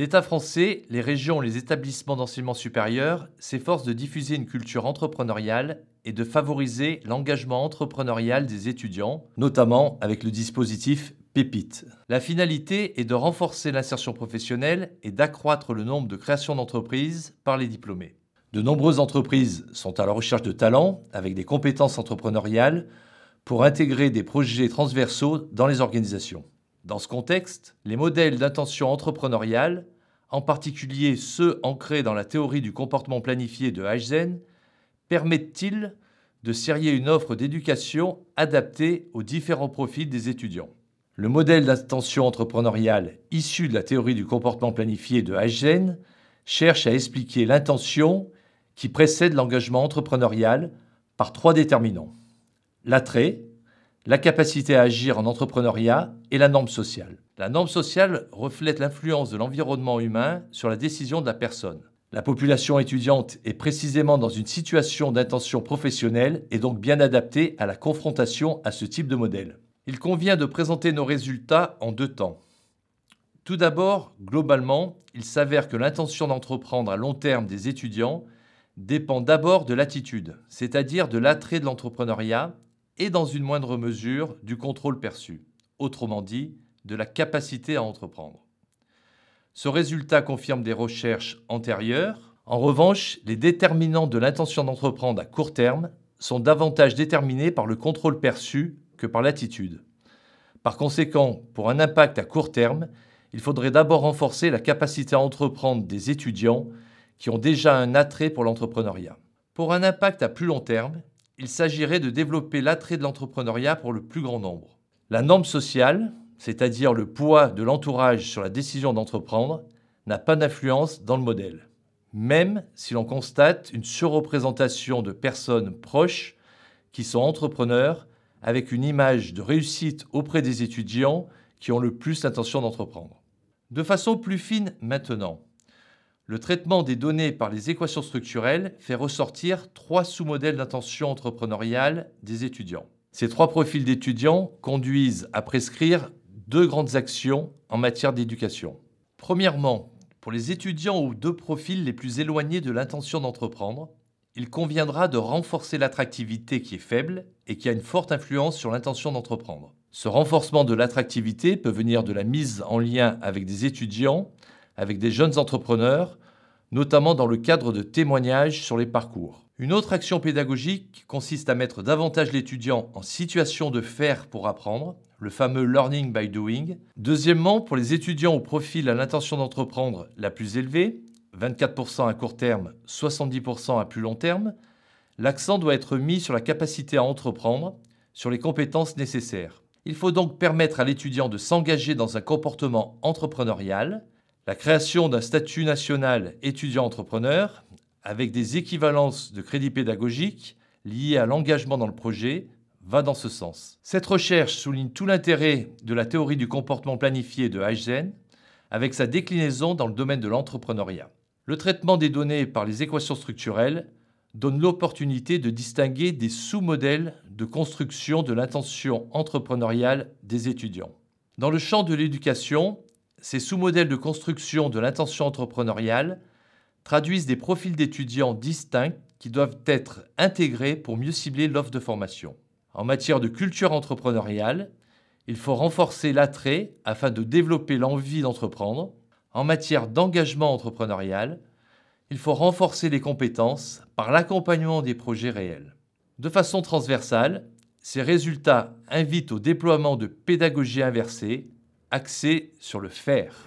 L'État français, les régions et les établissements d'enseignement supérieur s'efforcent de diffuser une culture entrepreneuriale et de favoriser l'engagement entrepreneurial des étudiants, notamment avec le dispositif La finalité est de renforcer l'insertion professionnelle et d'accroître le nombre de créations d'entreprises par les diplômés. De nombreuses entreprises sont à la recherche de talents avec des compétences entrepreneuriales pour intégrer des projets transversaux dans les organisations. Dans ce contexte, les modèles d'intention entrepreneuriale, en particulier ceux ancrés dans la théorie du comportement planifié de Heizen, permettent-ils de serrer une offre d'éducation adaptée aux différents profils des étudiants? Le modèle d'intention entrepreneuriale issu de la théorie du comportement planifié de Heizen cherche à expliquer l'intention qui précède l'engagement entrepreneurial par trois déterminants. L'attrait, la capacité à agir en entrepreneuriat et la norme sociale. La norme sociale reflète l'influence de l'environnement humain sur la décision de la personne. La population étudiante est précisément dans une situation d'intention professionnelle et donc bien adaptée à la confrontation à ce type de modèle. Il convient de présenter nos résultats en deux temps. Tout d'abord, globalement, il s'avère que l'intention d'entreprendre à long terme des étudiants dépend d'abord de l'attitude, c'est-à-dire de l'attrait de l'entrepreneuriat et dans une moindre mesure du contrôle perçu, autrement dit, de la capacité à entreprendre. Ce résultat confirme des recherches antérieures. En revanche, les déterminants de l'intention d'entreprendre à court terme sont davantage déterminés par le contrôle perçu que par l'attitude. Par conséquent, pour un impact à court terme, il faudrait d'abord renforcer la capacité à entreprendre des étudiants qui ont déjà un attrait pour l'entrepreneuriat. Pour un impact à plus long terme, il s'agirait de développer l'attrait de l'entrepreneuriat pour le plus grand nombre. La norme sociale, c'est-à-dire le poids de l'entourage sur la décision d'entreprendre, n'a pas d'influence dans le modèle, même si l'on constate une surreprésentation de personnes proches qui sont entrepreneurs avec une image de réussite auprès des étudiants qui ont le plus l'intention d'entreprendre. De façon plus fine maintenant, le traitement des données par les équations structurelles fait ressortir trois sous-modèles d'intention entrepreneuriale des étudiants. Ces trois profils d'étudiants conduisent à prescrire deux grandes actions en matière d'éducation. Premièrement, pour les étudiants aux deux profils les plus éloignés de l'intention d'entreprendre, il conviendra de renforcer l'attractivité qui est faible et qui a une forte influence sur l'intention d'entreprendre. Ce renforcement de l'attractivité peut venir de la mise en lien avec des étudiants, avec des jeunes entrepreneurs notamment dans le cadre de témoignages sur les parcours. Une autre action pédagogique consiste à mettre davantage l'étudiant en situation de faire pour apprendre, le fameux learning by doing. Deuxièmement, pour les étudiants au profil à l'intention d'entreprendre la plus élevée, 24% à court terme, 70% à plus long terme, l'accent doit être mis sur la capacité à entreprendre, sur les compétences nécessaires. Il faut donc permettre à l'étudiant de s'engager dans un comportement entrepreneurial, la création d'un statut national étudiant-entrepreneur avec des équivalences de crédits pédagogiques liées à l'engagement dans le projet va dans ce sens. Cette recherche souligne tout l'intérêt de la théorie du comportement planifié de Heizen avec sa déclinaison dans le domaine de l'entrepreneuriat. Le traitement des données par les équations structurelles donne l'opportunité de distinguer des sous-modèles de construction de l'intention entrepreneuriale des étudiants. Dans le champ de l'éducation, ces sous-modèles de construction de l'intention entrepreneuriale traduisent des profils d'étudiants distincts qui doivent être intégrés pour mieux cibler l'offre de formation. En matière de culture entrepreneuriale, il faut renforcer l'attrait afin de développer l'envie d'entreprendre. En matière d'engagement entrepreneurial, il faut renforcer les compétences par l'accompagnement des projets réels. De façon transversale, ces résultats invitent au déploiement de pédagogie inversée axé sur le faire.